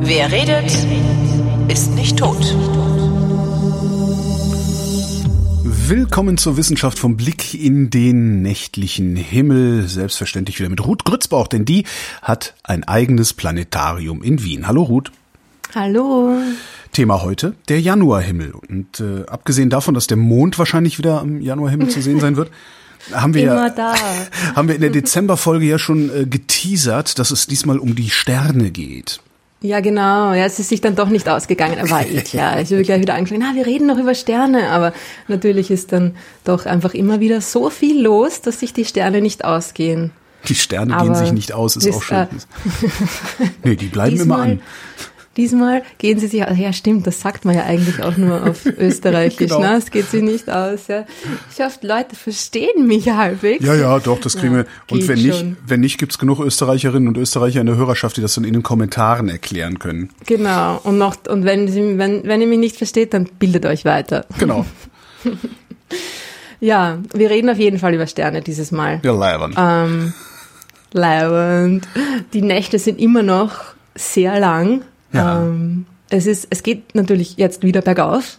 Wer redet, ist nicht tot. Willkommen zur Wissenschaft vom Blick in den nächtlichen Himmel. Selbstverständlich wieder mit Ruth Grützbauch, denn die hat ein eigenes Planetarium in Wien. Hallo Ruth. Hallo. Thema heute, der Januarhimmel. Und äh, abgesehen davon, dass der Mond wahrscheinlich wieder am Januarhimmel zu sehen sein wird, haben wir Immer da. haben wir in der Dezemberfolge ja schon äh, geteasert, dass es diesmal um die Sterne geht. Ja, genau. Ja, es ist sich dann doch nicht ausgegangen. Aber ich, ja, ich habe gleich wieder angefangen, na, wir reden noch über Sterne. Aber natürlich ist dann doch einfach immer wieder so viel los, dass sich die Sterne nicht ausgehen. Die Sterne Aber gehen sich nicht aus, ist wisst auch schön. ihr- nee, die bleiben immer an. Diesmal gehen sie sich aus. Ja, stimmt, das sagt man ja eigentlich auch nur auf Österreichisch. Genau. ne? Es geht sie nicht aus. Ja. Ich hoffe, Leute verstehen mich halbwegs. Ja, ja, doch, das kriegen Ja, wir. Und wenn nicht, schon. wenn nicht, gibt's genug Österreicherinnen und Österreicher in der Hörerschaft, die das dann in den Kommentaren erklären können. Genau. Und noch, und wenn, sie, wenn, wenn ihr mich nicht versteht, dann bildet euch weiter. Genau. Ja, wir reden auf jeden Fall über Sterne dieses Mal. Ja, leibern. Ähm, leibend. Die Nächte sind immer noch sehr lang. Ja. Ähm, es ist, es geht natürlich jetzt wieder bergauf.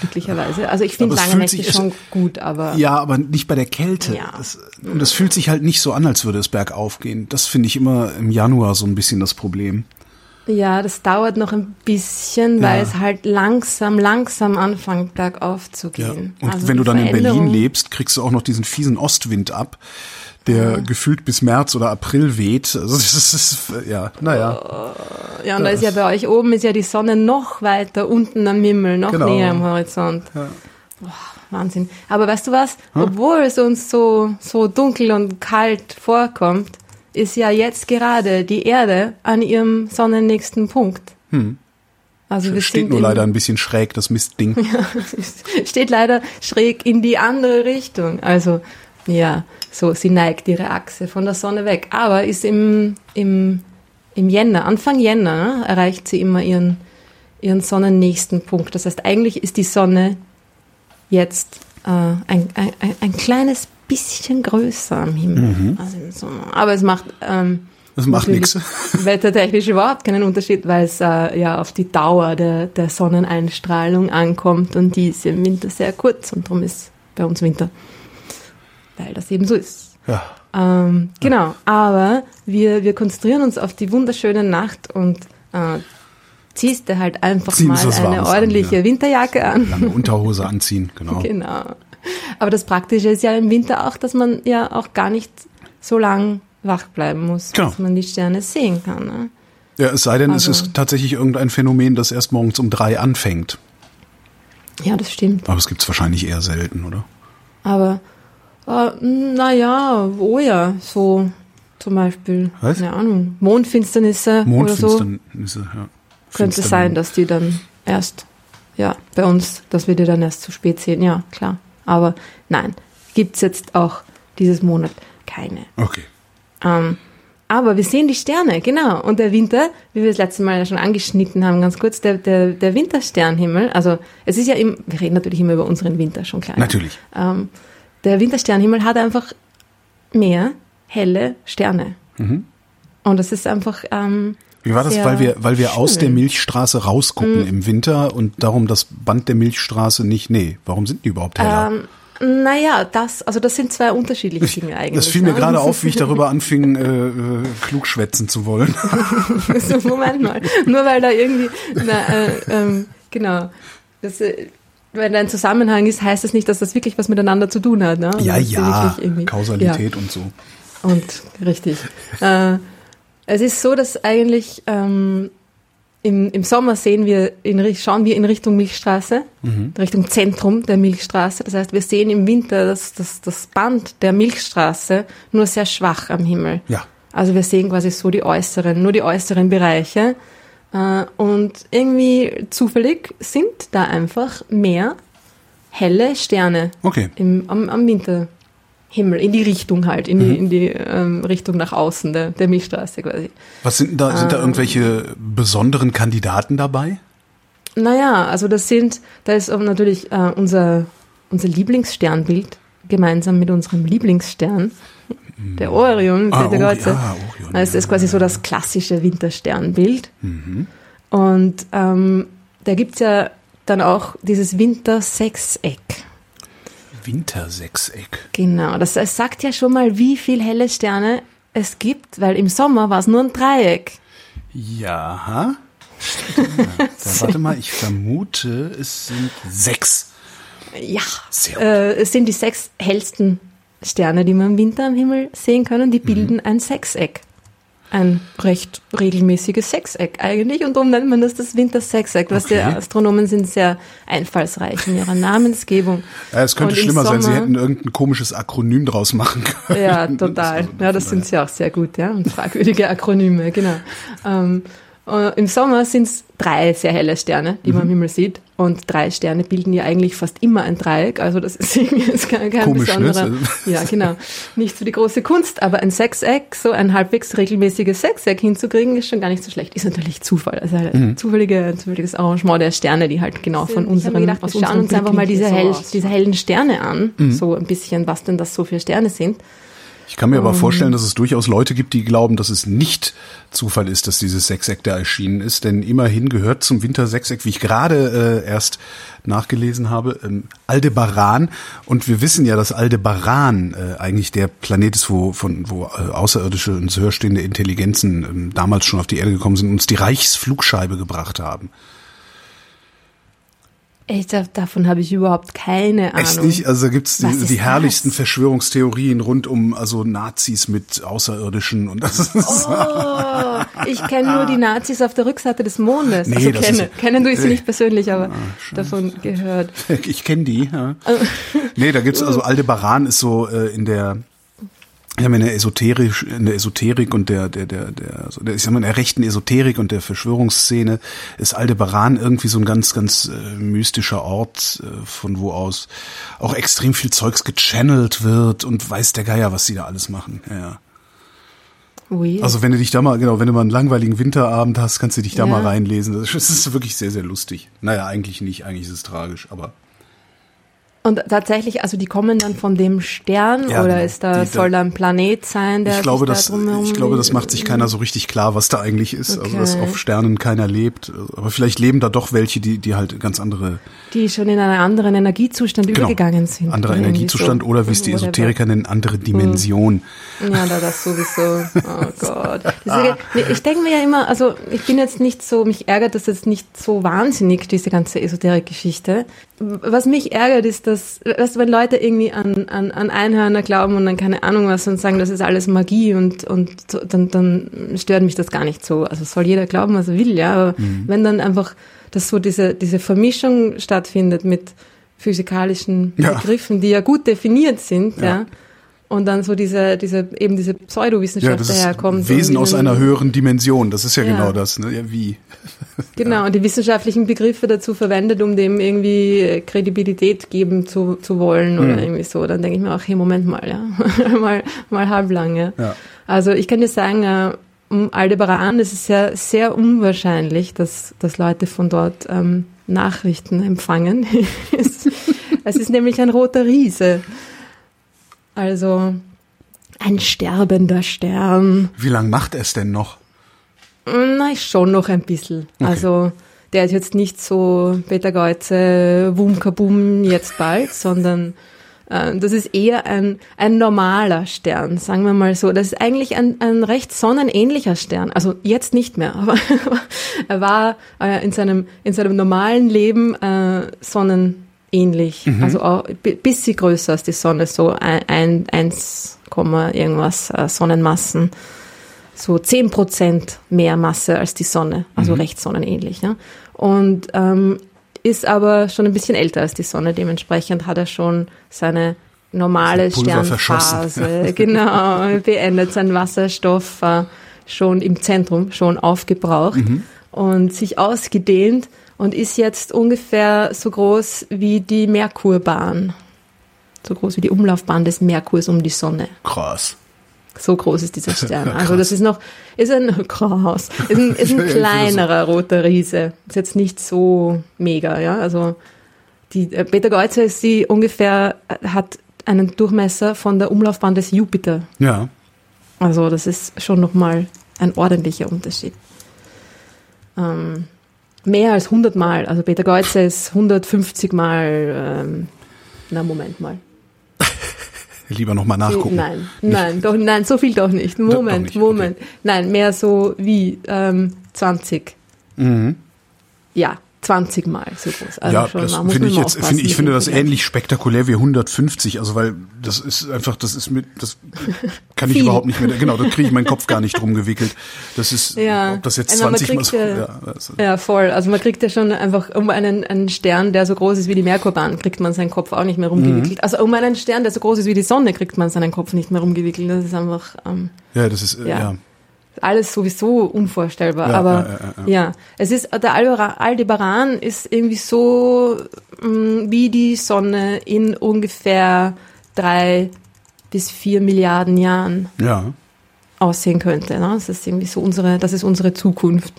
Glücklicherweise. Also ich finde lange Nächte sich- schon gut, aber Ja, aber nicht bei der Kälte. Ja. Das, und es fühlt sich halt nicht so an, als würde es bergauf gehen. Das finde ich immer im Januar so ein bisschen das Problem. ja, das dauert noch ein bisschen, Ja. weil es halt langsam, langsam anfängt bergauf zu Ja. gehen. Und Also wenn du dann in Berlin lebst, kriegst du auch noch diesen fiesen Ostwind ab, der gefühlt bis März oder April weht. Also das ist, ja, naja. Ja, und da ist ja bei euch oben ist ja die Sonne noch weiter unten am Himmel, noch Genau. näher am Horizont. Boah, Wahnsinn. Aber weißt du was? Obwohl es uns so, so dunkel und kalt vorkommt, ist ja jetzt gerade die Erde an ihrem sonnennächsten Punkt. Also wir Steht nur leider ein bisschen schräg, das Mistding. steht leider schräg in die andere Richtung. Also ja, so sie neigt ihre Achse von der Sonne weg. Aber ist im, im, im Jänner, Anfang Jänner, ne, erreicht sie immer ihren, ihren sonnennächsten Punkt. Das heißt, eigentlich ist die Sonne jetzt äh, ein, ein, ein- ein kleines bisschen größer am Himmel. Also im Sommer. Aber es macht ähm, Das macht nix. Wettertechnisch überhaupt keinen Unterschied, weil es äh, ja auf die Dauer der, der Sonneneinstrahlung ankommt und die ist im Winter sehr kurz und darum ist bei uns Winter. Weil das eben so ist. Ja. Ähm, genau, aber wir, wir konzentrieren uns auf die wunderschöne Nacht und äh, ziehst dir halt einfach Ziehen mal eine Warmes an, ordentliche ja. Winterjacke an. Lange Unterhose anziehen, genau. Genau. Aber das Praktische ist ja im Winter auch, dass man ja auch gar nicht so lang wach bleiben muss, Genau. dass man die Sterne sehen kann. Ne? Ja, es sei denn, Also- es ist tatsächlich irgendein Phänomen, das erst morgens um drei anfängt. Ja, das stimmt. Aber es gibt's wahrscheinlich eher selten, oder? Aber äh, naja, oh ja, so zum Beispiel, Was? keine Ahnung, Mondfinsternisse oder so. Mondfinsternisse, ja. Könnte sein, dass die dann erst, ja, bei uns, dass wir die dann erst zu spät sehen. Ja, klar. Aber nein, gibt's jetzt auch dieses Monat keine. Okay. Ähm, aber wir sehen die Sterne, genau. Und der Winter, wie wir das letzte Mal ja schon angeschnitten haben, ganz kurz, der, der, der Wintersternhimmel, also es ist ja im, wir reden natürlich immer über unseren Winter, schon klar. Natürlich. Ähm, der Wintersternhimmel hat einfach mehr helle Sterne. Und das ist einfach, ähm, Wie war das? Weil wir, weil wir aus schön. der Milchstraße rausgucken im Winter und darum das Band der Milchstraße nicht. Nee, warum sind die überhaupt heller? Ähm, naja, das, also das sind zwei unterschiedliche Dinge eigentlich. das fiel mir ne? gerade auf, wie ich darüber anfing, äh, äh, klugschwätzen zu wollen. so, Moment mal. Nur weil da irgendwie, na, äh, ähm, genau, das, äh, wenn ein Zusammenhang ist, heißt das nicht, dass das wirklich was miteinander zu tun hat. Ne? Also ja, ja, Kausalität und so. Ja, und richtig. äh, es ist so, dass eigentlich ähm, im, im Sommer sehen wir in, schauen wir in Richtung Milchstraße, Richtung Zentrum der Milchstraße. Das heißt, wir sehen im Winter das, das, das Band der Milchstraße nur sehr schwach am Himmel. Ja. Also wir sehen quasi so die äußeren, nur die äußeren Bereiche. Äh, Und irgendwie zufällig sind da einfach mehr helle Sterne Okay. im, am, am Winterhimmel, in die Richtung halt, in die, in die ähm, Richtung nach außen der, der Milchstraße quasi. Was sind da, sind da Ähm. irgendwelche besonderen Kandidaten dabei? Naja, also das sind, da ist natürlich äh, unser, unser Lieblingssternbild gemeinsam mit unserem Lieblingsstern, der Orion, Ah, Beta Ori- ah, Orion, Das ist quasi so das klassische Wintersternbild. Und ähm, da gibt's ja dann auch dieses Wintersechseck. Wintersechseck. Genau, das, das sagt ja schon mal, wie viel helle Sterne es gibt, weil im Sommer war es nur ein Dreieck. Ja. Da, warte mal, ich vermute, es sind sechs. Ja, Sehr gut. äh, es sind die sechs hellsten Sterne, die man im Winter am Himmel sehen können. Die bilden ein Sechseck. Ein recht regelmäßiges Sechseck eigentlich und darum nennt man das das Wintersechseck. Was die Okay. Astronomen sind sehr einfallsreich in ihrer Namensgebung. Ja, es könnte Und schlimmer sein, sie Sommer- hätten irgendein komisches Akronym draus machen können. Ja, total. Ja, das sind sie auch sehr gut, ja. Und fragwürdige Akronyme, genau. Ähm, äh, Im Sommer sind es drei sehr helle Sterne, die Mhm. man am Himmel sieht. Und drei Sterne bilden ja eigentlich fast immer ein Dreieck. Also das ist irgendwie jetzt kein, kein Komisch, ne? besonderer. Ja, genau. Nicht so die große Kunst, aber ein Sechseck, so ein halbwegs regelmäßiges Sechseck hinzukriegen, ist schon gar nicht so schlecht. Ist natürlich Zufall. Also ein Mhm. zufällige, zufälliges Arrangement der Sterne, die halt genau von hab mir unseren, gedacht, aus wir schauen uns einfach mal diese so hell- diese hellen Sterne an. Mhm. So ein bisschen, was denn das so für Sterne sind. Ich kann mir aber vorstellen, dass es durchaus Leute gibt, die glauben, dass es nicht Zufall ist, dass dieses Sechseck da erschienen ist. Denn immerhin gehört zum Wintersechseck, wie ich gerade äh, erst nachgelesen habe, ähm, Aldebaran. Und wir wissen ja, dass Aldebaran äh, eigentlich der Planet ist, wo, von, wo äh, außerirdische und höher stehende Intelligenzen ähm, damals schon auf die Erde gekommen sind und uns die Reichsflugscheibe gebracht haben. Da, davon habe ich überhaupt keine Ahnung. Echt nicht? Also da gibt's die, die herrlichsten das? Verschwörungstheorien rund um also Nazis mit Außerirdischen und das ist Oh, ich kenne nur die Nazis auf der Rückseite des Mondes. Nee, also das kenne. ist- Kennen du sie Nee. nicht persönlich, aber davon gehört. Ich kenne die. Ja. Nee, da gibt's also Aldebaran ist so äh, in der ja, in der Esoterik, in der Esoterik und der, der, der, der, so der, ich sag mal, in der rechten Esoterik und der Verschwörungsszene ist Aldebaran irgendwie so ein ganz, ganz äh, mystischer Ort, äh, von wo aus auch extrem viel Zeugs gechannelt wird und weiß der Geier, was sie da alles machen. Ja, ja. Weird. Also wenn du dich da mal, genau, wenn du mal einen langweiligen Winterabend hast, kannst du dich da Ja. mal reinlesen. Das ist, das ist wirklich sehr, sehr lustig. Naja, eigentlich nicht, eigentlich ist es tragisch, aber Und tatsächlich, also die kommen dann von dem Stern Ja, oder genau. ist da, Die- soll da ein Planet sein, der ich glaube, das, da drumherum ich glaube, das macht sich keiner so richtig klar, was da eigentlich ist. Also, dass Okay. auf Sternen keiner lebt. Aber vielleicht leben da doch welche, die, die halt ganz andere, die schon in einen anderen Energiezustand genau, übergegangen sind. anderer Energiezustand so. oder wie es die. Esoteriker nennen, andere Dimension. Ja, da das sowieso. Oh Gott. Diese, nee, ich denke mir ja immer, also ich bin jetzt nicht so, mich ärgert das jetzt nicht so wahnsinnig, diese ganze Esoterik-Geschichte. Was mich ärgert, ist, dass, weißt du, wenn Leute irgendwie an, an, an Einhörner glauben und dann keine Ahnung was und sagen, das ist alles Magie und, und dann, dann stört mich das gar nicht so. Also soll jeder glauben, was er will, ja. Aber wenn dann einfach, dass so diese, diese Vermischung stattfindet mit physikalischen Ja. Begriffen, die ja gut definiert sind, Ja. ja und dann so diese, diese, eben diese Ja, Pseudowissenschaft das ist daherkommt. Wesen aus einer höheren Dimension. Das ist ja, Ja. genau das. Ne? Ja, wie? Genau, und die wissenschaftlichen Begriffe dazu verwendet, um dem irgendwie Kredibilität geben zu, zu wollen Hm. oder irgendwie so. Dann denke ich mir auch, hey, Moment mal, ja, mal, mal halblang, ja. Ja. Also ich kann dir sagen, äh, um Aldebaran, es ist ja sehr unwahrscheinlich, dass, dass Leute von dort ähm, Nachrichten empfangen. es ist nämlich ein roter Riese. Also ein sterbender Stern. Wie lang macht es denn noch? Na, schon noch ein bisschen. Also der ist jetzt nicht so Peter Geuze, Wum Kabum jetzt bald, sondern äh, das ist eher ein, ein normaler Stern, sagen wir mal so. Das ist eigentlich ein, ein recht sonnenähnlicher Stern. Also jetzt nicht mehr, aber er war äh, in, seinem, in seinem normalen Leben äh, sonnenähnlich. Also auch bi- bisschen größer als die Sonne, so ein, ein 1, irgendwas äh, Sonnenmassen so 10% mehr Masse als die Sonne, also recht sonnenähnlich. Und ähm, ist aber schon ein bisschen älter als die Sonne, dementsprechend hat er schon seine normale. Sternphase, genau, beendet, sein Wasserstoff äh, schon im Zentrum, schon aufgebraucht und sich ausgedehnt und ist jetzt ungefähr so groß wie die Merkurbahn. So groß wie die Umlaufbahn des Merkurs um die Sonne. Krass. So groß ist dieser Stern. Also das ist noch, ist ein krass, ist ein, ist ein kleinerer roter Riese. Ist jetzt nicht so mega, ja. Also die äh, Beta Geuze ist die ungefähr, äh, hat einen Durchmesser von der Umlaufbahn des Jupiter. Ja. Also das ist schon nochmal ein ordentlicher Unterschied. Ähm, mehr als 100 Mal. Also Peter Geuze ist 150 Mal. Ähm, na, Moment mal. Lieber nochmal nachgucken. Nein, nein, doch, nein, so viel doch nicht. Moment, doch nicht, Moment. Nein, mehr so wie ähm, 20. Mhm. Ja, 20 Mal so groß. Also ja, schon, das finde ich mal jetzt, finde ich finde das Vergleich. ähnlich spektakulär wie 150, also weil das ist einfach, das ist mit, das kann ich überhaupt nicht mehr, genau, da kriege ich meinen Kopf gar nicht drum gewickelt. Das ist, Ja. ob das jetzt Einmal, man 20 Mal kriegt so, ja- ja, also, Ja, voll. Also man kriegt ja schon einfach um einen, einen Stern, der so groß ist wie die Merkurbahn, kriegt man seinen Kopf auch nicht mehr rumgewickelt. Mhm. Also um einen Stern, der so groß ist wie die Sonne, kriegt man seinen Kopf nicht mehr rumgewickelt. Das ist einfach ähm, ja, das ist, äh, Ja. ja. Alles sowieso unvorstellbar. Ja, Aber ja, ja, ja. es ist der Aldebara- Aldebaran ist irgendwie so mh, wie die Sonne in ungefähr drei bis vier Milliarden Jahren ja. aussehen könnte. Ne? Das ist irgendwie so unsere, das ist unsere Zukunft.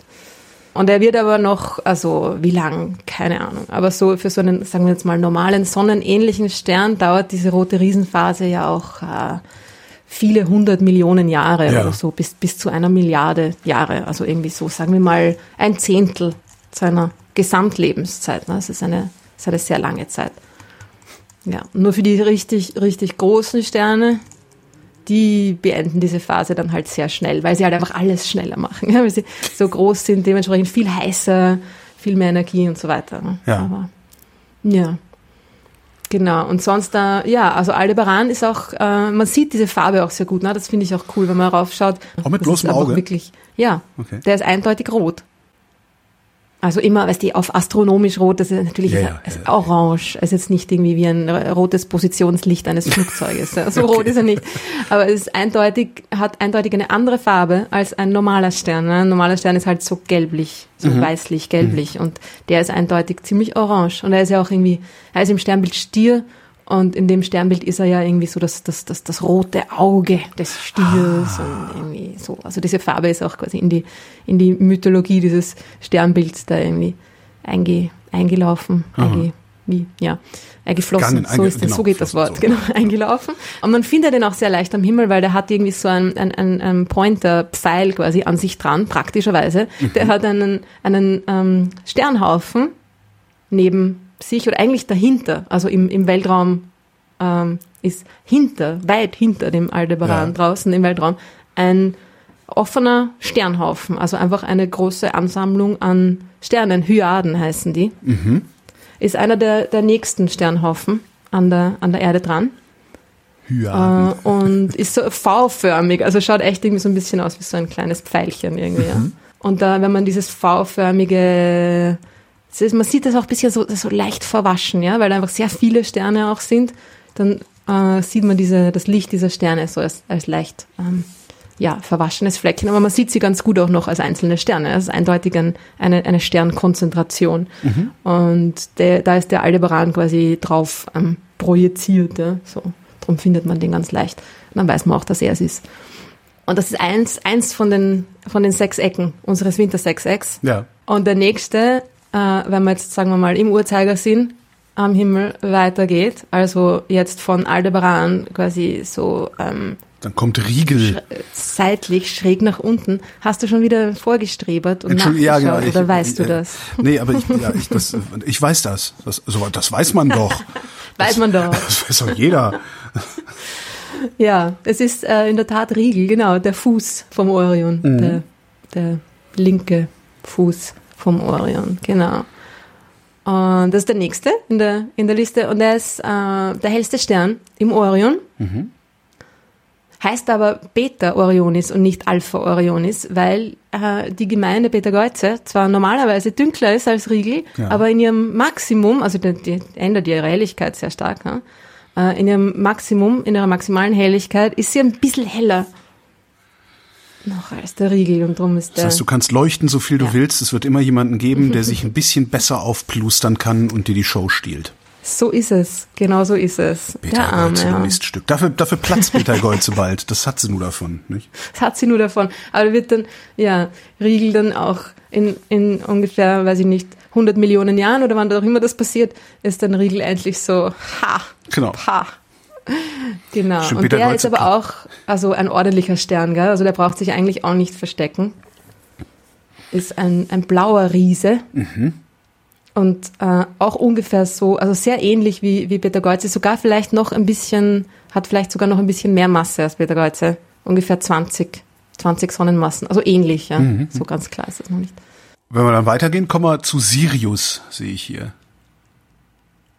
Und er wird aber noch, also wie lang, keine Ahnung. Aber so für so einen, sagen wir jetzt mal, normalen sonnenähnlichen Stern dauert diese rote Riesenphase ja auch äh, viele hundert Millionen Jahre Ja. oder so, bis, bis zu einer Milliarde Jahre. Also irgendwie so, sagen wir mal, ein Zehntel seiner Gesamtlebenszeit. Ne? Das ist eine, das ist eine sehr lange Zeit. Ja, nur für die richtig, richtig großen Sterne, die beenden diese Phase dann halt sehr schnell, weil sie halt einfach alles schneller machen, ja, weil sie so groß sind, dementsprechend viel heißer, viel mehr Energie und so weiter. ne. Ja. Aber, ja. Genau, und sonst, äh, ja, also Aldebaran ist auch, äh, man sieht diese Farbe auch sehr gut, ne? das finde ich auch cool, wenn man raufschaut. Auch mit Das bloßem Auge? Wirklich, ja, Okay. der ist eindeutig rot. Also immer, weißt du, auf astronomisch rot, das ist natürlich Ja, ja, ist ja, orange. Es ist jetzt nicht irgendwie wie ein rotes Positionslicht eines Flugzeuges. So rot ist er nicht. Aber es ist eindeutig, hat eindeutig eine andere Farbe als ein normaler Stern. ne? Ein normaler Stern ist halt so gelblich, so Mhm. weißlich, gelblich. Und der ist eindeutig ziemlich orange. Und er ist ja auch irgendwie, er ist im Sternbild Stier. Und in dem Sternbild ist er ja irgendwie so das, das, das, das rote Auge des Stiers Ah. und irgendwie so. Also diese Farbe ist auch quasi in die, in die Mythologie dieses Sternbilds da irgendwie einge, eingelaufen. Einge, wie, ja, eingeflossen. Gegangen, so einge- ist das, genau, so geht das Wort, so. genau, eingelaufen. Und man findet den auch sehr leicht am Himmel, weil der hat irgendwie so einen, einen, einen, einen Pointer-Pfeil quasi an sich dran, praktischerweise. Mhm. Der hat einen, einen ähm, Sternhaufen neben sich oder eigentlich dahinter, also im, im Weltraum ähm, ist hinter, weit hinter dem Aldebaran Ja. draußen im Weltraum ein offener Sternhaufen, also einfach eine große Ansammlung an Sternen, Hyaden heißen die. Ist einer der, der nächsten Sternhaufen an der, an der Erde dran Hyaden. äh, und ist so V-förmig, also schaut echt irgendwie so ein bisschen aus wie so ein kleines Pfeilchen irgendwie. Ja. Und da, wenn man dieses V-förmige, ist, man sieht das auch ein bisschen so, so leicht verwaschen, ja, weil einfach sehr viele Sterne auch sind, dann äh, sieht man diese, das Licht dieser Sterne so als, als leicht ähm, ja, verwaschenes Fleckchen, aber man sieht sie ganz gut auch noch als einzelne Sterne. Das ist eindeutig ein, eine, eine Sternkonzentration. Und der, da ist der Aldebaran quasi drauf ähm, projiziert. Ja? So, darum findet man den ganz leicht. Und dann weiß man auch, dass er es ist. Und das ist eins, eins von, den, von den sechs Ecken unseres Wintersechsecks. ja. Und der nächste, äh, wenn man jetzt, sagen wir mal, im Uhrzeigersinn am Himmel weitergeht, also jetzt von Aldebaran quasi so ähm, Dann kommt Riegel. seitlich schräg nach unten. Hast du schon wieder vorgestrebert und ja, genau. Ich, oder weißt du äh, das? Nee, aber ich, ja, ich, das, ich weiß das. Das, so, das weiß man doch. Weiß man doch. Das weiß doch jeder. Ja, es ist äh, in der Tat Riegel, genau, der Fuß vom Orion, Mhm. der, der linke Fuß vom Orion, genau. Und das ist der nächste in der, in der Liste und der ist äh, der hellste Stern im Orion. Mhm. Heißt aber Beta Orionis und nicht Alpha Orionis, weil äh, die Gemeinde Beta Geuze zwar normalerweise dünkler ist als Riegel, Ja. aber in ihrem Maximum, also die, die ändert ihre Helligkeit sehr stark, ne? äh, in ihrem Maximum, in ihrer maximalen Helligkeit ist sie ein bisschen heller noch als der Riegel und drum ist Das der heißt, du kannst leuchten, so viel du Ja. willst. Es wird immer jemanden geben, der sich ein bisschen besser aufplustern kann und dir die Show stiehlt. so ist es, genau so ist es. Peter der Arme, ja. Miststück. Dafür, dafür platzt Peter Golze bald. Das hat sie nur davon, nicht? Das hat sie nur davon. Aber wird dann, ja, Riegel dann auch in, in ungefähr, weiß ich nicht, 100 Millionen Jahren oder wann auch immer das passiert, ist dann Riegel endlich so, ha, Genau. ha, Genau. Schon Und Peter der ist aber auch also ein ordentlicher Stern, gell? Also der braucht sich eigentlich auch nicht verstecken. Ist ein, ein blauer Riese. Und äh, auch ungefähr so, also sehr ähnlich wie, wie Betelgeuse, sogar vielleicht noch ein bisschen, hat vielleicht sogar noch ein bisschen mehr Masse als Betelgeuse. Ungefähr 20, 20 Sonnenmassen. Also ähnlich, ja. So ganz klar ist das noch nicht. Wenn wir dann weitergehen, kommen wir zu Sirius, sehe ich hier.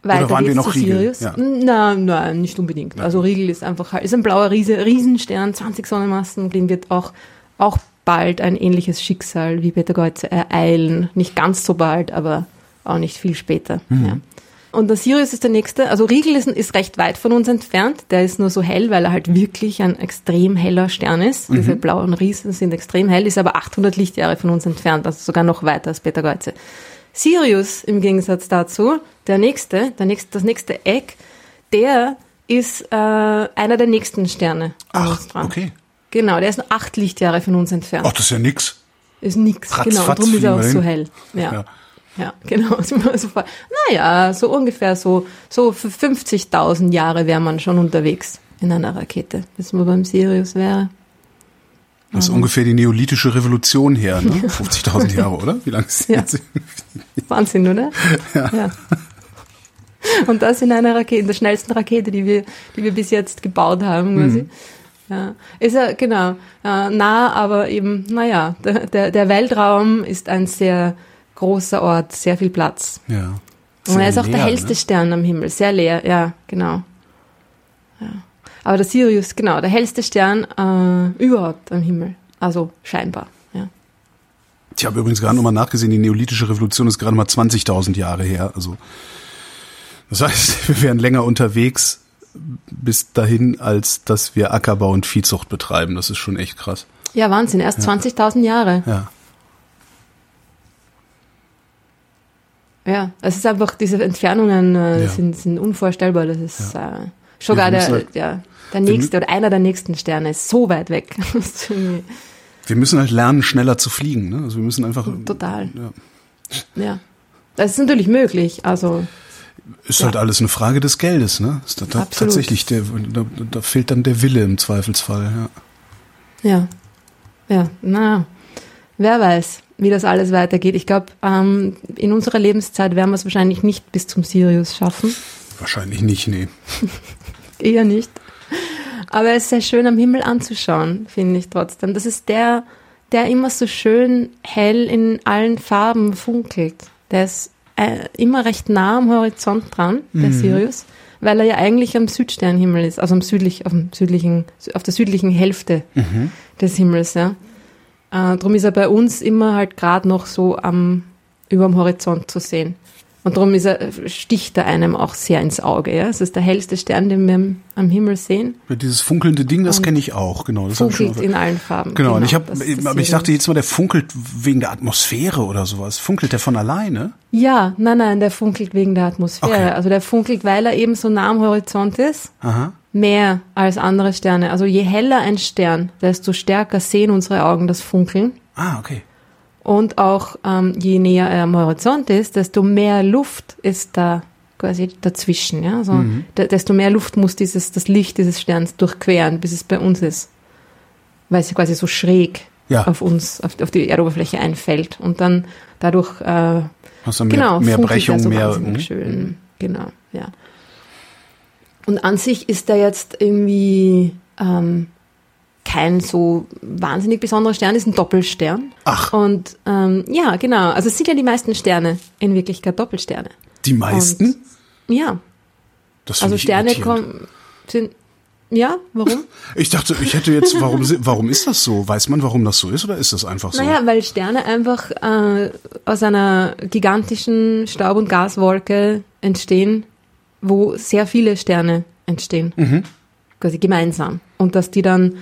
Weiter waren wir geht's noch zu Riegel? Sirius. Ja. Nein, nein, nicht unbedingt. Also Riegel ist einfach halt, ist ein blauer Riese, Riesenstern, 20 Sonnenmassen, den wird auch, auch bald ein ähnliches Schicksal wie Betelgeuse ereilen. Nicht ganz so bald, aber auch nicht viel später. Mhm. Ja. Und der Sirius ist der nächste. Also Riegel ist, ist recht weit von uns entfernt. Der ist nur so hell, weil er halt wirklich ein extrem heller Stern ist. Mhm. Diese blauen Riesen sind extrem hell, ist aber 800 Lichtjahre von uns entfernt, also sogar noch weiter als Betelgeuse. Sirius im Gegensatz dazu, der nächste, der nächste, das nächste Eck, der ist äh, einer der nächsten Sterne Ach, okay. Genau, der ist nur acht Lichtjahre von uns entfernt. Ach, das ist ja nix. Ist nix, Ratz, genau, fatz darum ist er auch so hell. Ja. Ja. Ja, genau. Also, naja, so ungefähr so, so für 50.000 Jahre wäre man schon unterwegs in einer Rakete, bis man beim Sirius wäre. Das ist ungefähr die neolithische Revolution her, ne? 50.000 Jahre, oder? Wie lange ist Ja. jetzt? Wahnsinn, oder? Ja. Und das in einer Rakete, in der schnellsten Rakete, die wir, die wir bis jetzt gebaut haben, quasi. Ja. Ist ja, genau, äh, nah, aber eben, naja, der, der, Weltraum ist ein sehr großer Ort, sehr viel Platz. Ja. Und er ist auch Sehr der leer, hellste ne? Stern am Himmel, sehr leer, ja, genau. Ja. Aber der Sirius, genau, der hellste Stern äh, überhaupt am Himmel. Also scheinbar, ja. Ich habe übrigens gerade nochmal nachgesehen, die neolithische Revolution ist gerade mal 20.000 Jahre her. Also das heißt, wir wären länger unterwegs bis dahin, als dass wir Ackerbau und Viehzucht betreiben. Das ist schon echt krass. Ja, Wahnsinn, erst 20.000 Jahre. Ja. Ja, es ist einfach, diese Entfernungen äh, Ja. sind, sind unvorstellbar. Das ist äh, schon Ja, gar wir der, halt- der, der nächste oder einer der nächsten Sterne ist so weit weg. Wir müssen halt lernen, schneller zu fliegen. Ne? Also wir müssen einfach. Total. Ja. ja. Das ist natürlich möglich. Also, Ist halt alles eine Frage des Geldes, ne? Ist da, da tatsächlich der, da, da fehlt dann der Wille im Zweifelsfall. Ja. ja. Ja, na, wer weiß, wie das alles weitergeht. Ich glaube, ähm, in unserer Lebenszeit werden wir es wahrscheinlich nicht bis zum Sirius schaffen. Wahrscheinlich nicht, nee. Eher nicht. Aber es ist sehr schön am Himmel anzuschauen, finde ich trotzdem. Das ist der, der immer so schön hell in allen Farben funkelt. Der ist äh, immer recht nah am Horizont dran, der Sirius, weil er ja eigentlich am Südsternhimmel ist, also am südlich, auf, dem südlichen, auf der südlichen Hälfte des Himmels, ja. Äh, drum ist er bei uns immer halt gerade noch so am, über dem Horizont zu sehen. Und darum ist er, sticht er einem auch sehr ins Auge. Ja? Es ist der hellste Stern, den wir am- am Himmel sehen. Ja, Dieses funkelnde Ding, das kenne ich auch, genau. Das Funkelt in allen Farben. Genau, und ich habe, aber ich dachte jetzt mal, der funkelt wegen der Atmosphäre oder sowas. Funkelt der von alleine? Ja, nein, nein, der funkelt wegen der Atmosphäre. Okay. Also der funkelt, weil er eben so nah am Horizont ist, Aha. mehr als andere Sterne. Also je heller ein Stern, desto stärker sehen unsere Augen das Funkeln. Ah, okay. Und auch ähm, je näher er am Horizont ist, desto mehr Luft ist da quasi dazwischen. Ja? Also, Mhm. de desto mehr Luft muss dieses, das Licht dieses Sterns durchqueren, bis es bei uns ist. Weil es quasi so schräg Ja. auf uns, auf, auf die Erdoberfläche einfällt. Und dann dadurch äh, du mehr, genau, mehr Brechung, so mehr. Mhm. schön. Genau, ja. Und an sich ist er jetzt irgendwie ähm, kein so wahnsinnig besonderer Stern, ist ein Doppelstern. Ach. Und ähm, ja, genau. Also es sind ja die meisten Sterne in Wirklichkeit Doppelsterne. Die meisten? Ja, das also Sterne kommen, sind, ja, warum? Ich dachte, ich hätte jetzt, warum, warum ist das so? Weiß man, warum das so ist oder ist das einfach so? Naja, weil Sterne einfach äh, aus einer gigantischen Staub- und Gaswolke entstehen, wo sehr viele Sterne entstehen. Quasi gemeinsam. Und dass die dann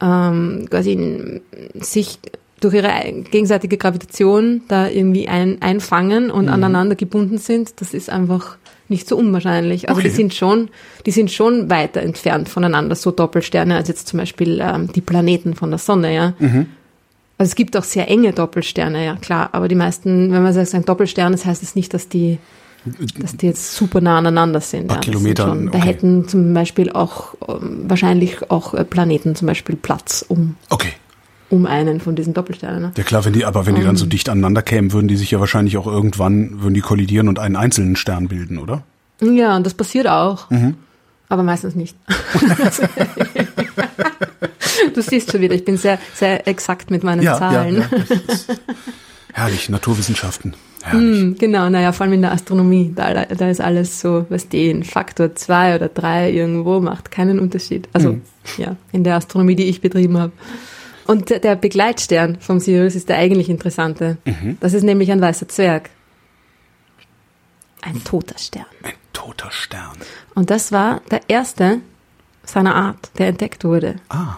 ähm, quasi in, sich durch ihre gegenseitige Gravitation da irgendwie ein, einfangen und aneinander gebunden sind, das ist einfach nicht so unwahrscheinlich. Also Okay. die sind schon, die sind schon weiter entfernt voneinander, so Doppelsterne, als jetzt zum Beispiel ähm, die Planeten von der Sonne, ja. Also es gibt auch sehr enge Doppelsterne, ja klar, aber die meisten, wenn man sagt, ein Doppelstern, das heißt es nicht, dass die dass die jetzt super nah aneinander sind. Paar ja, Kilometer, schon- Da okay. hätten zum Beispiel auch ähm, wahrscheinlich auch äh, Planeten zum Beispiel Platz um, Okay. um einen von diesen Doppelsternen. Ne? Ja klar, wenn die, aber wenn die dann so dicht aneinander kämen, würden die sich ja wahrscheinlich auch irgendwann, würden die kollidieren und einen einzelnen Stern bilden, oder? Ja, und das passiert auch. Mhm. Aber meistens nicht. du siehst schon wieder, ich bin sehr, sehr exakt mit meinen Zahlen. das ist herrlich, Naturwissenschaften. Hm, Genau, naja, vor allem in der Astronomie, da, da ist alles so, was die ein Faktor zwei oder drei irgendwo macht keinen Unterschied. Also ja, in der Astronomie, die ich betrieben habe. Und der- Begleitstern vom Sirius ist der eigentlich interessante. Das ist nämlich ein weißer Zwerg. Ein toter Stern. Ein toter Stern. Und das war der erste seiner Art, der entdeckt wurde. Ah,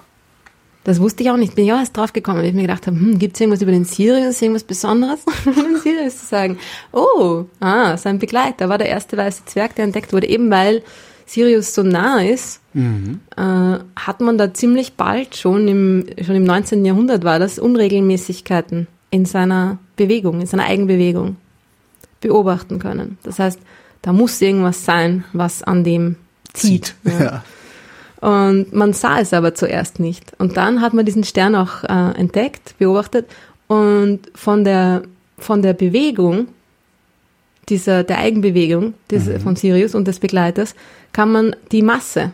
Das wusste ich auch nicht. Bin ich auch erst drauf gekommen, weil ich mir gedacht habe, hm, gibt es irgendwas über den Sirius, irgendwas Besonderes über den Sirius zu sagen? Oh, ah, sein Begleiter war der erste weiße Zwerg, der entdeckt wurde. Eben weil Sirius so nah ist, äh, hat man da ziemlich bald schon im, schon im 19. Jahrhundert war das, Unregelmäßigkeiten in seiner Bewegung, in seiner Eigenbewegung beobachten können. Das heißt, da muss irgendwas sein, was an dem zieht. ja. Und man sah es aber zuerst nicht. Und dann hat man diesen Stern auch äh, entdeckt, beobachtet und von der, von der Bewegung, dieser, der Eigenbewegung des, von Sirius und des Begleiters, kann man die Masse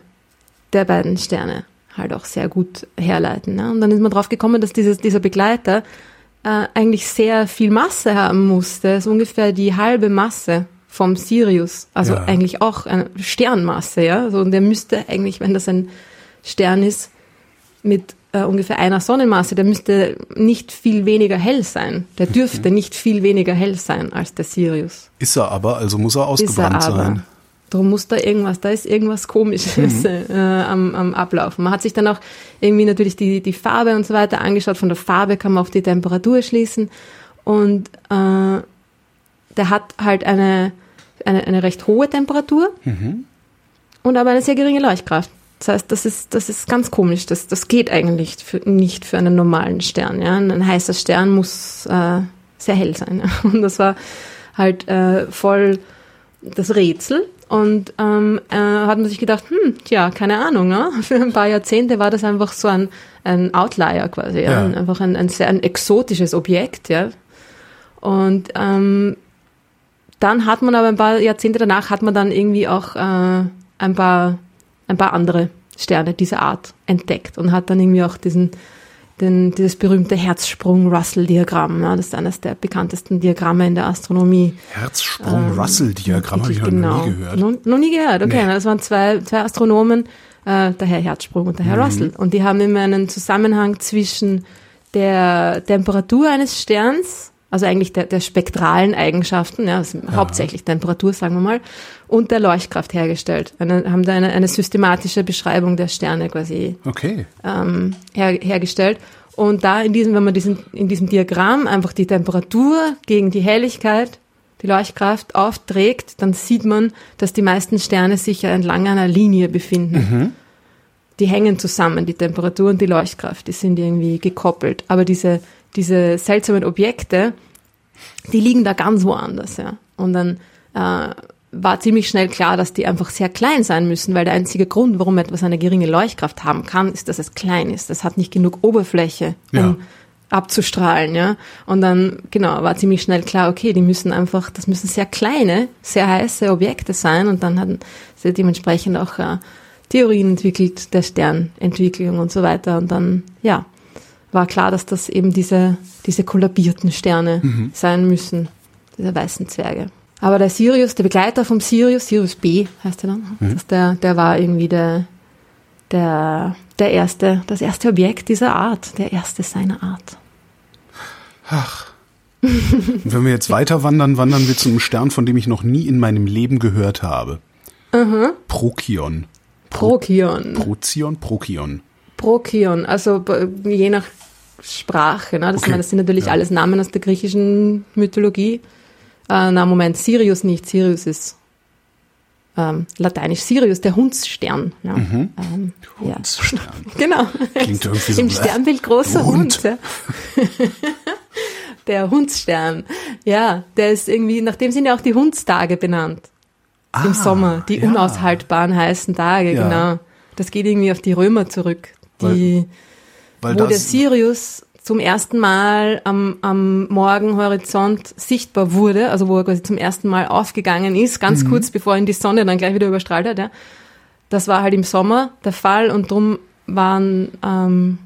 der beiden Sterne halt auch sehr gut herleiten. Ne? Und dann ist man drauf gekommen, dass dieses, dieser Begleiter äh, eigentlich sehr viel Masse haben musste, so ungefähr die halbe Masse vom Sirius, also Ja. eigentlich auch eine Sternmasse, ja. Also, und der müsste eigentlich, wenn das ein Stern ist, mit äh, ungefähr einer Sonnenmasse, der müsste nicht viel weniger hell sein. Der dürfte nicht viel weniger hell sein als der Sirius. Ist er aber, also muss er er ausgebrannt aber. sein. Darum muss da irgendwas, da ist irgendwas Komisches äh, am, am Ablaufen. Man hat sich dann auch irgendwie natürlich die, die Farbe und so weiter angeschaut. Von der Farbe kann man auf die Temperatur schließen. Und äh, der hat halt eine, eine, eine recht hohe Temperatur und aber eine sehr geringe Leuchtkraft. Das heißt, das ist, das ist ganz komisch. Das, das geht eigentlich für, nicht für einen normalen Stern. Ja? Ein heißer Stern muss äh, sehr hell sein. Ja? Und das war halt äh, voll das Rätsel. Und ähm, äh, hat man sich gedacht, hm, tja, keine Ahnung, ne? für ein paar Jahrzehnte war das einfach so ein, ein Outlier quasi, ja? Ja. Ein, einfach ein, ein sehr ein exotisches Objekt, ja. Und ähm, dann hat man aber ein paar Jahrzehnte danach hat man dann irgendwie auch äh, ein paar ein paar andere Sterne dieser Art entdeckt und hat dann irgendwie auch diesen den, dieses berühmte Herzsprung-Russell-Diagramm. Ja, das ist eines der bekanntesten Diagramme in der Astronomie. Herzsprung-Russell-Diagramm habe ich noch Genau. nie gehört. Noch, noch nie gehört, okay. Nee. Das waren zwei, zwei Astronomen, äh, der Herr Herzsprung und der Herr Mhm. Russell. Und die haben immer einen Zusammenhang zwischen der Temperatur eines Sterns, also eigentlich der, der spektralen Eigenschaften, ja, also hauptsächlich Temperatur, sagen wir mal, und der Leuchtkraft hergestellt. Eine, haben da eine, eine systematische Beschreibung der Sterne quasi Okay. ähm, her, hergestellt. Und da in diesem, wenn man diesen, in diesem Diagramm einfach die Temperatur gegen die Helligkeit, die Leuchtkraft aufträgt, dann sieht man, dass die meisten Sterne sich ja entlang einer Linie befinden. Die hängen zusammen, die Temperatur und die Leuchtkraft, die sind irgendwie gekoppelt. Aber diese, diese seltsamen Objekte, die liegen da ganz woanders, ja. Und dann äh, war ziemlich schnell klar, dass die einfach sehr klein sein müssen, weil der einzige Grund, warum etwas eine geringe Leuchtkraft haben kann, ist, dass es klein ist. Es hat nicht genug Oberfläche, um Ja. abzustrahlen, ja. Und dann, genau, war ziemlich schnell klar, okay, die müssen einfach, das müssen sehr kleine, sehr heiße Objekte sein und dann hatten sie dementsprechend auch äh, Theorien entwickelt, der Sternentwicklung und so weiter und dann, ja, war klar, dass das eben diese, diese kollabierten Sterne sein müssen, diese weißen Zwerge. Aber der Sirius, der Begleiter vom Sirius, Sirius B heißt er dann, das, der, der war irgendwie der, der, der erste, das erste Objekt dieser Art, der erste seiner Art. Und wenn wir jetzt weiter wandern, wandern wir zu einem Stern, von dem ich noch nie in meinem Leben gehört habe. Prokion. Prokion. Prozion, Prokion. Prokion, also je nach Sprache. Ne? Das, Okay, das sind natürlich ja. alles Namen aus der griechischen Mythologie. Äh, na, Moment, Sirius nicht. Sirius ist ähm, lateinisch. Sirius, der Hundsstern. Ja. Ähm, ja. Hundsstern. Genau. Klingt irgendwie so, Im Sternbild großer Hund. Hund. ja. Der Hundsstern. Ja, der ist irgendwie, nach dem sind ja auch die Hundstage benannt. Im Ah, Sommer. Die ja. unaushaltbaren heißen Tage, genau. Das geht irgendwie auf die Römer zurück. Die, Weil wo der Sirius zum ersten Mal am, am Morgenhorizont sichtbar wurde, also wo er quasi zum ersten Mal aufgegangen ist, ganz Mhm. kurz bevor ihn die Sonne dann gleich wieder überstrahlt hat. Ja. Das war halt im Sommer der Fall und drum waren, ähm,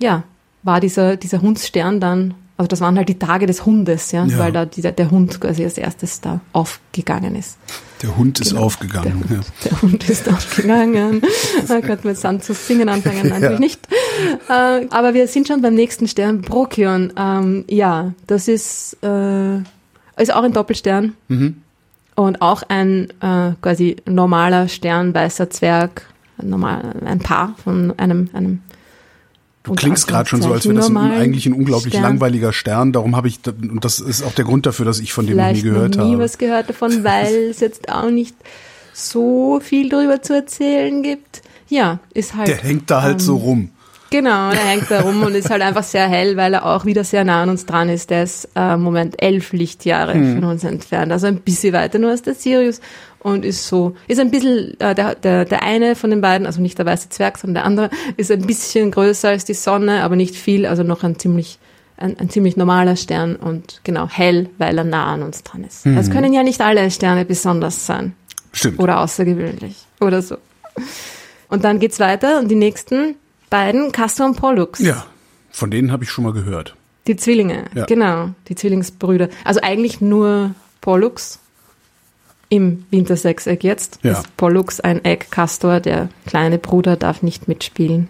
ja, war dieser, dieser Hundsstern dann, also das waren halt die Tage des Hundes, ja, Ja. weil da dieser, der Hund quasi als erstes da aufgegangen ist. der Hund ist Genau. aufgegangen. Der Ja. Hund, der Hund ist aufgegangen. Da könnten wir jetzt dann zu singen anfangen, natürlich nicht. Äh, aber wir sind schon beim nächsten Stern, Brokion. Ähm, ja, das ist, äh, ist auch ein Doppelstern. Mhm. Und auch ein äh, quasi normaler Stern, weißer Zwerg, ein, normal, ein Paar von einem, einem Du klingst gerade schon so, als wäre das ein, eigentlich ein unglaublich Stern. langweiliger Stern. Darum habe ich, und das ist auch der Grund dafür, dass ich von dem noch nie gehört noch nie habe. was gehört davon, weil es jetzt auch nicht so viel darüber zu erzählen gibt. Ja, ist halt. Der hängt da halt ähm, so rum. Genau, der hängt da rum und ist halt einfach sehr hell, weil er auch wieder sehr nah an uns dran ist. Der ist äh, im Moment elf Lichtjahre von uns entfernt, also ein bisschen weiter nur als der Sirius und ist so, ist ein bisschen, äh, der, der, der eine von den beiden, also nicht der weiße Zwerg, sondern der andere, ist ein bisschen größer als die Sonne, aber nicht viel, also noch ein ziemlich, ein, ein ziemlich normaler Stern und genau hell, weil er nah an uns dran ist. Es können ja nicht alle Sterne besonders sein Stimmt. oder außergewöhnlich oder so. Und dann geht's weiter und die nächsten beiden, Castor und Pollux. ja, von denen habe ich schon mal gehört. Die Zwillinge, Ja. genau, die Zwillingsbrüder. Also eigentlich nur Pollux im Wintersechseck jetzt. Ja. Ist Pollux ein Eck, Castor, der kleine Bruder, darf nicht mitspielen.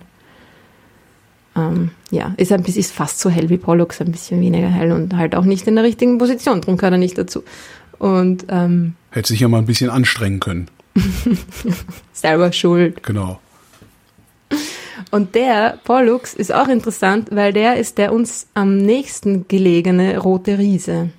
Ähm, ja, ist ein bisschen, ist fast so hell wie Pollux, ein bisschen weniger hell und halt auch nicht in der richtigen Position, drum gehört er nicht dazu. Und ähm, Hätte sich ja mal ein bisschen anstrengen können. selber schuld. Genau. Und der Pollux ist auch interessant, weil der ist der uns am nächsten gelegene rote Riese.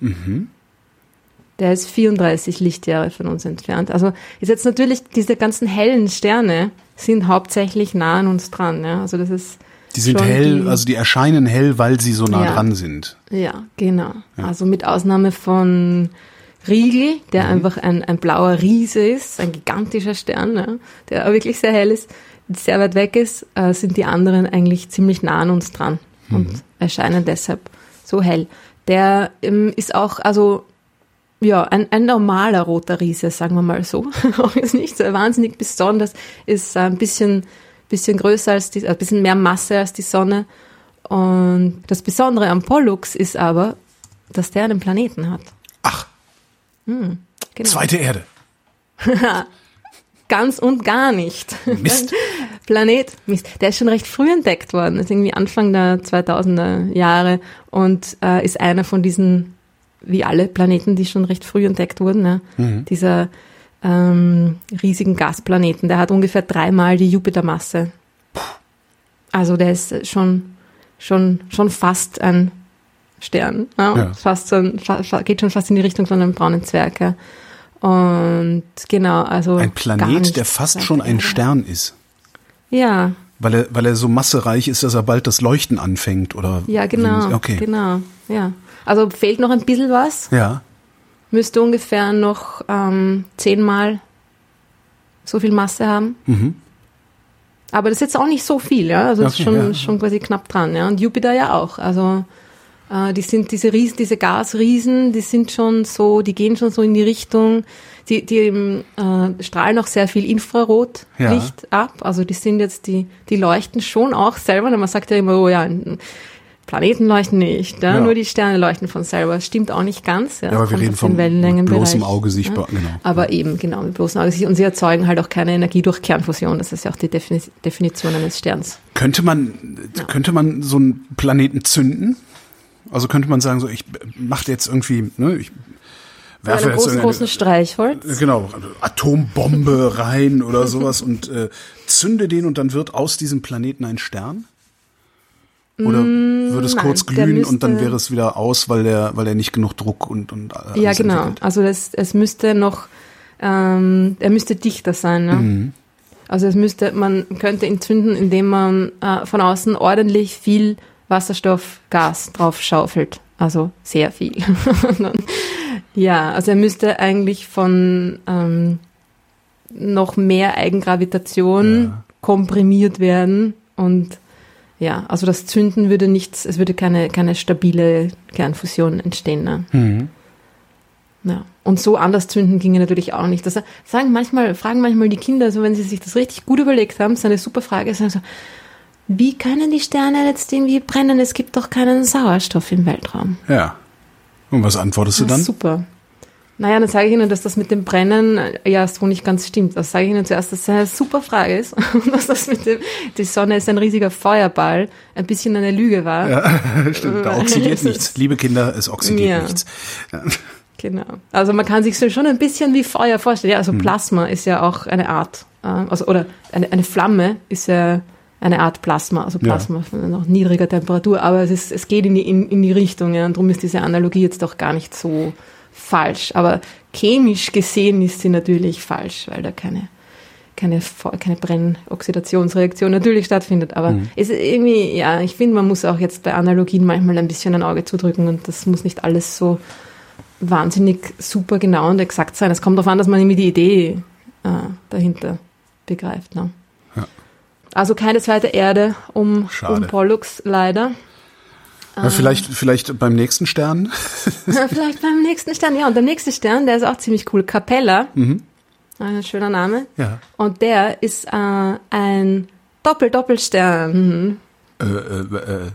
Der ist 34 Lichtjahre von uns entfernt. Also ist jetzt natürlich diese ganzen hellen Sterne sind hauptsächlich nah an uns dran. Ja? Also das ist Die sind hell, die- also die erscheinen hell, weil sie so nah Ja. dran sind. Ja, genau. Also mit Ausnahme von Riegel, der einfach ein, ein blauer Riese ist, ein gigantischer Stern, ja, der auch wirklich sehr hell ist, sehr weit weg ist, äh, sind die anderen eigentlich ziemlich nah an uns dran und erscheinen deshalb so hell. Der ähm, ist auch, also ja, ein, ein normaler roter Riese, sagen wir mal so. Auch jetzt nicht so wahnsinnig besonders, ist ein bisschen, bisschen größer als die, ein bisschen mehr Masse als die Sonne. Und das Besondere am Pollux ist aber, dass der einen Planeten hat. Ach, Genau. zweite Erde. Ganz und gar nicht. Mist. Planet, Mist. Der ist schon recht früh entdeckt worden. Das ist irgendwie Anfang der 2000er Jahre und äh, ist einer von diesen, wie alle Planeten, die schon recht früh entdeckt wurden, ne? dieser ähm, riesigen Gasplaneten. Der hat ungefähr dreimal die Jupitermasse. Also der ist schon, schon, schon fast ein Stern. Ja? Ja. Fast so ein, geht schon fast in die Richtung von einem braunen Zwerg. Ja? Und genau, also Ein Planet, der fast schon ein. Stern ist. Ja, Weil er, weil er so massereich ist, dass er bald das Leuchten anfängt, oder? ja, genau. Okay. Genau, ja. Also fehlt noch ein bisschen was. Ja. Müsste ungefähr noch ähm, zehnmal so viel Masse haben. Mhm. Aber das ist jetzt auch nicht so viel, ja. Also das Okay, ist schon, ja. schon quasi knapp dran, ja. Und Jupiter ja auch. Also äh, die sind diese Riesen, diese Gasriesen, die sind schon so, die gehen schon so in die Richtung, die, die ähm, äh, strahlen auch sehr viel Infrarotlicht Ja. ab. Also die sind jetzt, die, die leuchten schon auch selber. Man sagt ja immer, oh ja, Planeten leuchten nicht, ja? Ja. nur die Sterne leuchten von selber. Stimmt auch nicht ganz. Ja, Ja, aber wir reden Wellenlängenbereich, bloßem Auge sichtbar, ja. genau. Aber eben, genau, mit bloßem Auge sichtbar. Und sie erzeugen halt auch keine Energie durch Kernfusion. Das ist ja auch die Defini Definition eines Sterns. Könnte man, könnte man so einen Planeten zünden? Also könnte man sagen, so ich mache jetzt irgendwie, ne, ich werfe einem jetzt großen, großen Streichholz. Genau, Atombombe rein oder sowas und äh, zünde den und dann wird aus diesem Planeten ein Stern? Oder würde es Mm, nein, kurz glühen und dann müsste- wäre es wieder aus, weil der, weil er nicht genug Druck und, und alles Ja, genau. entwickelt? Also das, es müsste noch, ähm, er müsste dichter sein. Ne? Mhm. Also es müsste, man könnte ihn zünden, indem man äh, von außen ordentlich viel Wasserstoffgas drauf schaufelt. Also sehr viel. ja, also er müsste eigentlich von ähm, noch mehr Eigengravitation Ja. komprimiert werden und ja, also das Zünden würde nichts, es würde keine, keine stabile Kernfusion entstehen. Ne? Mhm. Ja. Und so anders zünden ginge natürlich auch nicht. Das sagen manchmal, fragen manchmal die Kinder, so wenn sie sich das richtig gut überlegt haben, ist eine super Frage, sagen so, wie können die Sterne jetzt irgendwie brennen? Es gibt doch keinen Sauerstoff im Weltraum. Ja. Und was antwortest du dann? super. Naja, dann sage ich Ihnen, dass das mit dem Brennen äh, ja so nicht ganz stimmt. Das sage ich Ihnen zuerst, dass das eine super Frage ist. Und dass das mit dem, die Sonne ist ein riesiger Feuerball, ein bisschen eine Lüge war. Ja, stimmt, da oxidiert nichts. Liebe Kinder, es oxidiert Ja. nichts. Genau. Also man kann sich so schon ein bisschen wie Feuer vorstellen. Ja, also Plasma ist ja auch eine Art, äh, also oder eine, eine Flamme ist ja eine Art Plasma, also Ja. Plasma von noch niedriger Temperatur, aber es ist, es geht in die, in, in die Richtung, ja, und darum ist diese Analogie jetzt auch gar nicht so falsch. Aber chemisch gesehen ist sie natürlich falsch, weil da keine keine, keine Brennoxidationsreaktion natürlich stattfindet. Aber es ist irgendwie, ja, ich finde, man muss auch jetzt bei Analogien manchmal ein bisschen ein Auge zudrücken und das muss nicht alles so wahnsinnig super genau und exakt sein. Es kommt darauf an, dass man irgendwie die Idee äh, dahinter begreift. Ne? Ja. Also keine zweite Erde um, Schade. um Pollux, leider. Ja, vielleicht, vielleicht beim nächsten Stern. Vielleicht beim nächsten Stern. Ja, und der nächste Stern, der ist auch ziemlich cool. Capella. Ein schöner Name. Ja. Und der ist äh, ein Doppel-Doppelstern. Äh, äh, äh,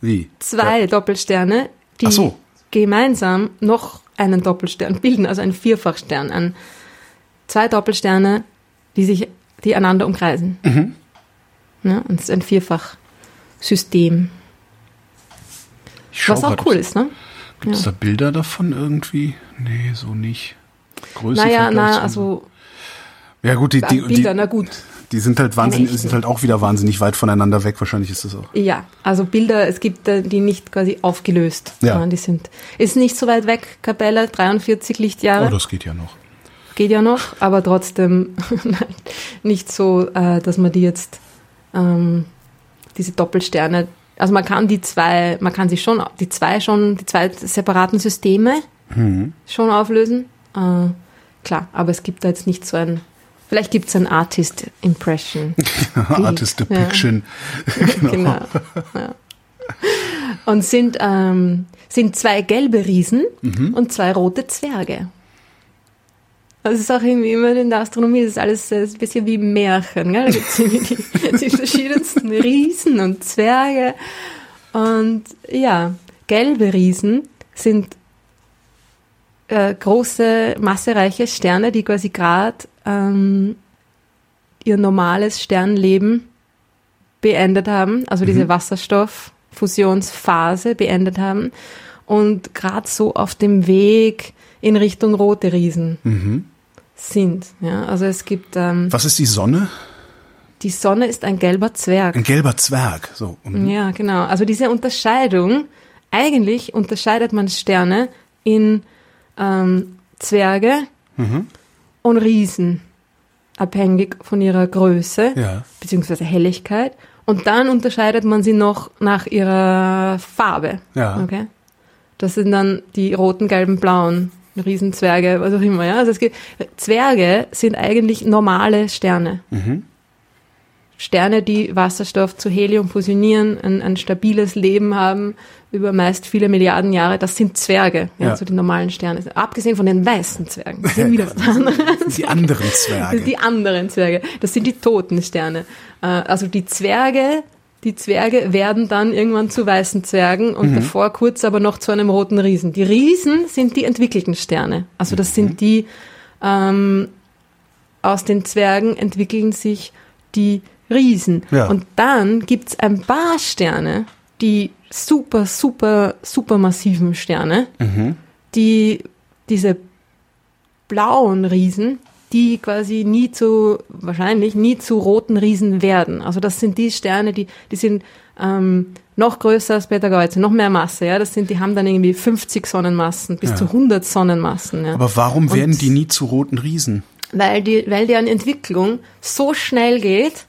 wie? Zwei Doppelsterne, die so. gemeinsam noch einen Doppelstern bilden, also ein Vierfachstern. Ein, zwei Doppelsterne, die sich, die einander umkreisen. Mhm. Ja, und es ist ein Vierfachsystem. Was auch cool ist, ne? Gibt es da Bilder davon irgendwie? Nee, so nicht. Größe Naja, na, so. also Ja gut, die, die, Bilder, die, na gut. die sind halt wahnsinnig, sind halt auch wieder wahnsinnig weit voneinander weg. Wahrscheinlich ist das auch. Ja, also Bilder, es gibt äh, die nicht quasi aufgelöst. Ja. die sind, ist nicht so weit weg, Kapelle, 43 Lichtjahre. Oh, das geht ja noch. geht ja noch, aber trotzdem nicht so, äh, dass man die jetzt, ähm, diese Doppelsterne, also man kann die zwei, man kann sie schon, die zwei schon, die zwei separaten Systeme schon auflösen. Äh, klar, aber es gibt da jetzt nicht so ein, vielleicht gibt es ein Artist Impression. Artist Ja. Depiction. genau. Ja. Und sind, ähm, sind zwei gelbe Riesen und zwei rote Zwerge. Das ist auch irgendwie immer in der Astronomie, das ist alles ein bisschen wie Märchen. Gell? Da gibt es die, die verschiedensten Riesen und Zwerge. Und ja, gelbe Riesen sind äh, große, massereiche Sterne, die quasi gerade ähm, ihr normales Sternleben beendet haben, also diese Wasserstofffusionsphase beendet haben und gerade so auf dem Weg in Richtung rote Riesen sind. Ja, also es gibt ähm, Was ist die Sonne? die Sonne ist ein gelber Zwerg. Ein gelber Zwerg. So. mhm. Ja, genau. Also diese Unterscheidung, eigentlich unterscheidet man Sterne in ähm, Zwerge und Riesen, abhängig von ihrer Größe Ja. beziehungsweise Helligkeit. Und dann unterscheidet man sie noch nach ihrer Farbe. Ja. Okay? Das sind dann die roten, gelben, blauen Riesenzwerge, was auch immer. Ja? Also es gibt, Zwerge sind eigentlich normale Sterne. Sterne, die Wasserstoff zu Helium fusionieren, ein, ein stabiles Leben haben über meist viele Milliarden Jahre, das sind Zwerge, ja, Ja. so die normalen Sterne. Abgesehen von den weißen Zwergen, das sind wieder was anderes. Die anderen Zwerge. Die anderen Zwerge, das sind die toten Sterne. Äh, Also die Zwerge, die Zwerge werden dann irgendwann zu weißen Zwergen und davor kurz aber noch zu einem roten Riesen. Die Riesen sind die entwickelten Sterne. Also das sind die, ähm, aus den Zwergen entwickeln sich die Riesen. Ja. Und dann gibt's ein paar Sterne, die super, super, super massiven Sterne, die diese blauen Riesen, die quasi nie zu, wahrscheinlich nie zu roten Riesen werden. Also das sind die Sterne, die, die sind ähm, noch größer als Beta-Geuze, noch mehr Masse. Ja, das sind, die haben dann irgendwie 50 Sonnenmassen bis Ja. zu 100 Sonnenmassen. Ja. Aber warum Und- werden die nie zu roten Riesen? weil die, weil deren Entwicklung so schnell geht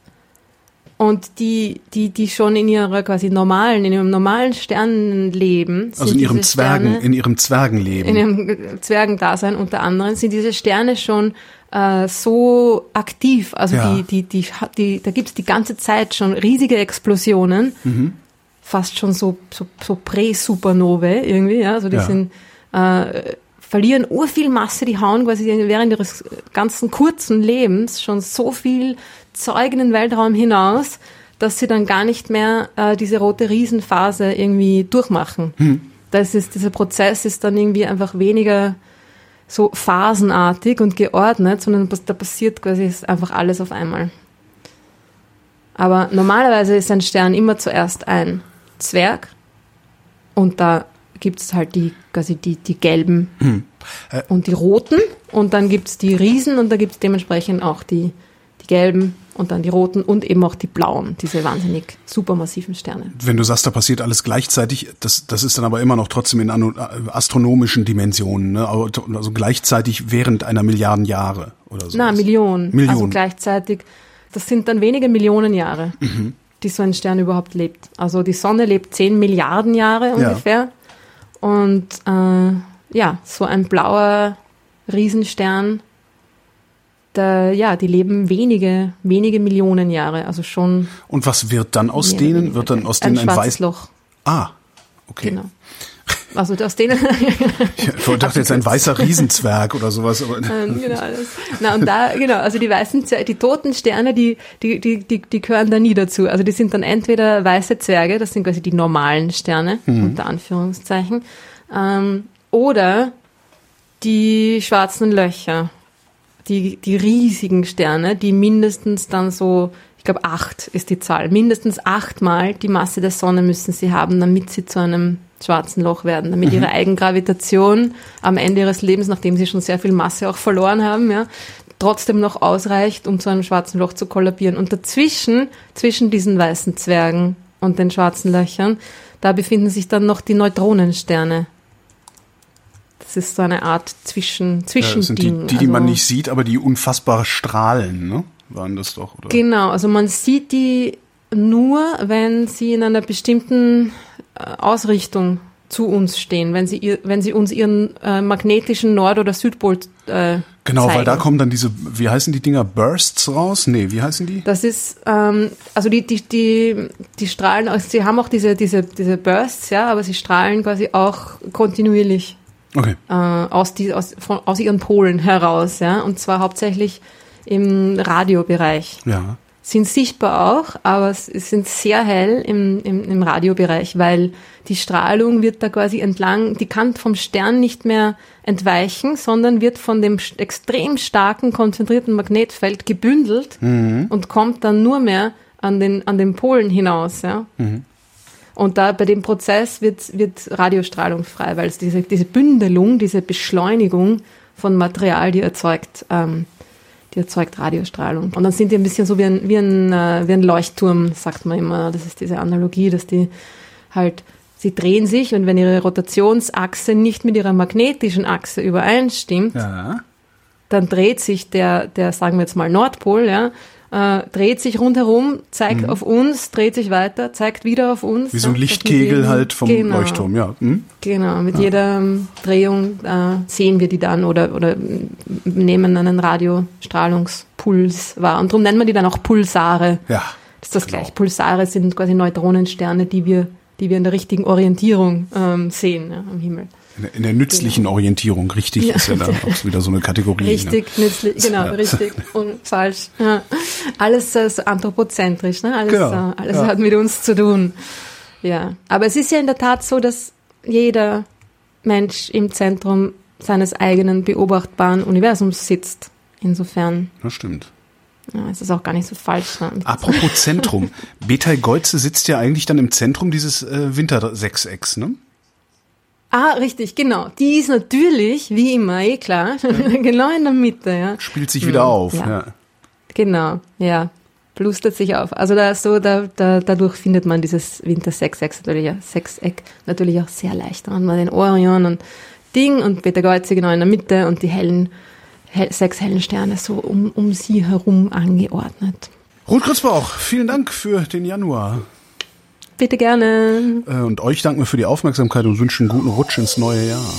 Und die, die, die schon in ihrer quasi normalen, in ihrem normalen Sternenleben. Also sind in ihrem Zwergen, Sterne- in ihrem Zwergenleben. in ihrem Zwergendasein unter anderem sind diese Sterne schon äh, so aktiv. Also Ja. die, die, die, die, da gibt's die ganze Zeit schon riesige Explosionen, Mhm. fast schon so, so, so Prä-Supernovae irgendwie. Ja? Also die Ja. sind, äh, verlieren urviel Masse, die hauen quasi während ihres ganzen kurzen Lebens schon so viel Zeug in den Weltraum hinaus, dass sie dann gar nicht mehr äh, diese rote Riesenphase irgendwie durchmachen. Das ist, dieser Prozess ist dann irgendwie einfach weniger so phasenartig und geordnet, sondern da passiert quasi einfach alles auf einmal. Aber normalerweise ist ein Stern immer zuerst ein Zwerg und da gibt es halt die, quasi die, die gelben Äh. und die roten und dann gibt es die Riesen und da gibt es dementsprechend auch die, die gelben und dann die roten und eben auch die blauen, diese wahnsinnig supermassiven Sterne. Wenn du sagst, da passiert alles gleichzeitig, das, das ist dann aber immer noch trotzdem in äh, astronomischen Dimensionen, ne? also gleichzeitig während einer Milliarden Jahre oder so. Na, Millionen. Millionen. Also gleichzeitig, das sind dann wenige Millionen Jahre, Mhm. die so ein Stern überhaupt lebt. Also die Sonne lebt 10 Milliarden Jahre ungefähr. Und äh, ja, so ein blauer Riesenstern, da, ja, die leben wenige, wenige Millionen Jahre. Also schon. Und was wird dann aus denen? Wird dann aus denen ein, schwarzes weiß... Loch. Ah, okay. Genau. Also aus denen. Ich dachte jetzt ein weißer Riesenzwerg oder sowas. Aber Ähm, genau. Na, und da, genau, also die weißen Zwerge, die toten Sterne, die, die, die, die, die gehören da nie dazu. Also die sind dann entweder weiße Zwerge, das sind quasi die normalen Sterne, unter Anführungszeichen, ähm, oder die schwarzen Löcher, die, die riesigen Sterne, die mindestens dann so, ich glaube acht ist die Zahl, mindestens achtmal die Masse der Sonne müssen sie haben, damit sie zu einem schwarzen Loch werden, damit ihre Eigengravitation am Ende ihres Lebens, nachdem sie schon sehr viel Masse auch verloren haben, ja, trotzdem noch ausreicht, um zu einem schwarzen Loch zu kollabieren. Und dazwischen, zwischen diesen weißen Zwergen und den schwarzen Löchern, da befinden sich dann noch die Neutronensterne. Das ist so eine Art Zwischen, ja, Zwischending. sind die, die, die man Also- nicht sieht, aber die unfassbar strahlen, ne? Waren das doch, oder? Genau, also man sieht die nur, wenn sie in einer bestimmten äh, Ausrichtung zu uns stehen, wenn sie, ihr, wenn sie uns ihren äh, magnetischen Nord- oder Südpol äh, Genau, zeigen. weil da kommen dann diese, wie heißen die Dinger, Bursts raus? Nee, wie heißen die? Das ist, ähm, also die, die, die, die strahlen, also sie haben auch diese, diese, diese Bursts, ja, aber sie strahlen quasi auch kontinuierlich Okay. äh, aus, die, aus, von, aus ihren Polen heraus, ja, und zwar hauptsächlich im Radiobereich. Ja. sind sichtbar auch, aber es sind sehr hell im, im, im Radiobereich, weil die Strahlung wird da quasi entlang, die kann vom Stern nicht mehr entweichen, sondern wird von dem extrem starken, konzentrierten Magnetfeld gebündelt und kommt dann nur mehr an den, an den Polen hinaus. Ja? Und da bei dem Prozess wird, wird Radiostrahlung frei, weil es diese, diese Bündelung, diese Beschleunigung von Material, die erzeugt, ähm, die erzeugt Radiostrahlung. Und dann sind die ein bisschen so wie ein, wie ein, äh, wie ein Leuchtturm, sagt man immer. Das ist diese Analogie, dass die halt, sie drehen sich und wenn ihre Rotationsachse nicht mit ihrer magnetischen Achse übereinstimmt, Ja. dann dreht sich der, der, sagen wir jetzt mal Nordpol, ja, äh, dreht sich rundherum, zeigt auf uns, dreht sich weiter, zeigt wieder auf uns. Mhm. Wie so ein ja, Lichtkegel jedem- halt vom genau, Leuchtturm, ja. Hm? Genau, mit jeder ähm, Drehung äh, sehen wir die dann oder, oder nehmen einen Radiostrahlungspuls wahr. Und darum nennen wir die dann auch Pulsare. Ja. Das ist das genau. gleich. Pulsare sind quasi Neutronensterne, die wir, die wir in der richtigen Orientierung ähm, sehen ja, am Himmel. In der, nützlichen Orientierung, richtig, Ja. ist ja dann auch wieder so eine Kategorie. Richtig, nützlich, genau, Ja. richtig und falsch. Ja. Alles äh, so anthropozentrisch, ne? Alles, Genau, äh, alles hat mit uns zu tun. Ja, aber es ist ja in der Tat so, dass jeder Mensch im Zentrum seines eigenen beobachtbaren Universums sitzt. Insofern Ne? Das stimmt. ja, ist es auch gar nicht so falsch. Ne? Apropos Zentrum. Betel Geuze sitzt ja eigentlich dann im Zentrum dieses äh, Wintersechsecks, ne? Ah, richtig, genau. Die ist natürlich, wie immer, eh klar, genau in der Mitte, ja. Spielt sich wieder auf. ja. Ja. Genau, ja. Plustert sich auf. Also da so, da, da, dadurch findet man dieses Winter Sechseck natürlich, ja, Sechseck natürlich auch sehr leicht. Hat man den Orion und Ding und Peter Geuze genau in der Mitte und die hellen, hell, sechs hellen Sterne so um, um sie herum angeordnet. Ruth Grützbauch, vielen Dank für den Januar. Bitte gerne. Äh, und euch danken wir für die Aufmerksamkeit und wünschen guten Rutsch ins neue Jahr.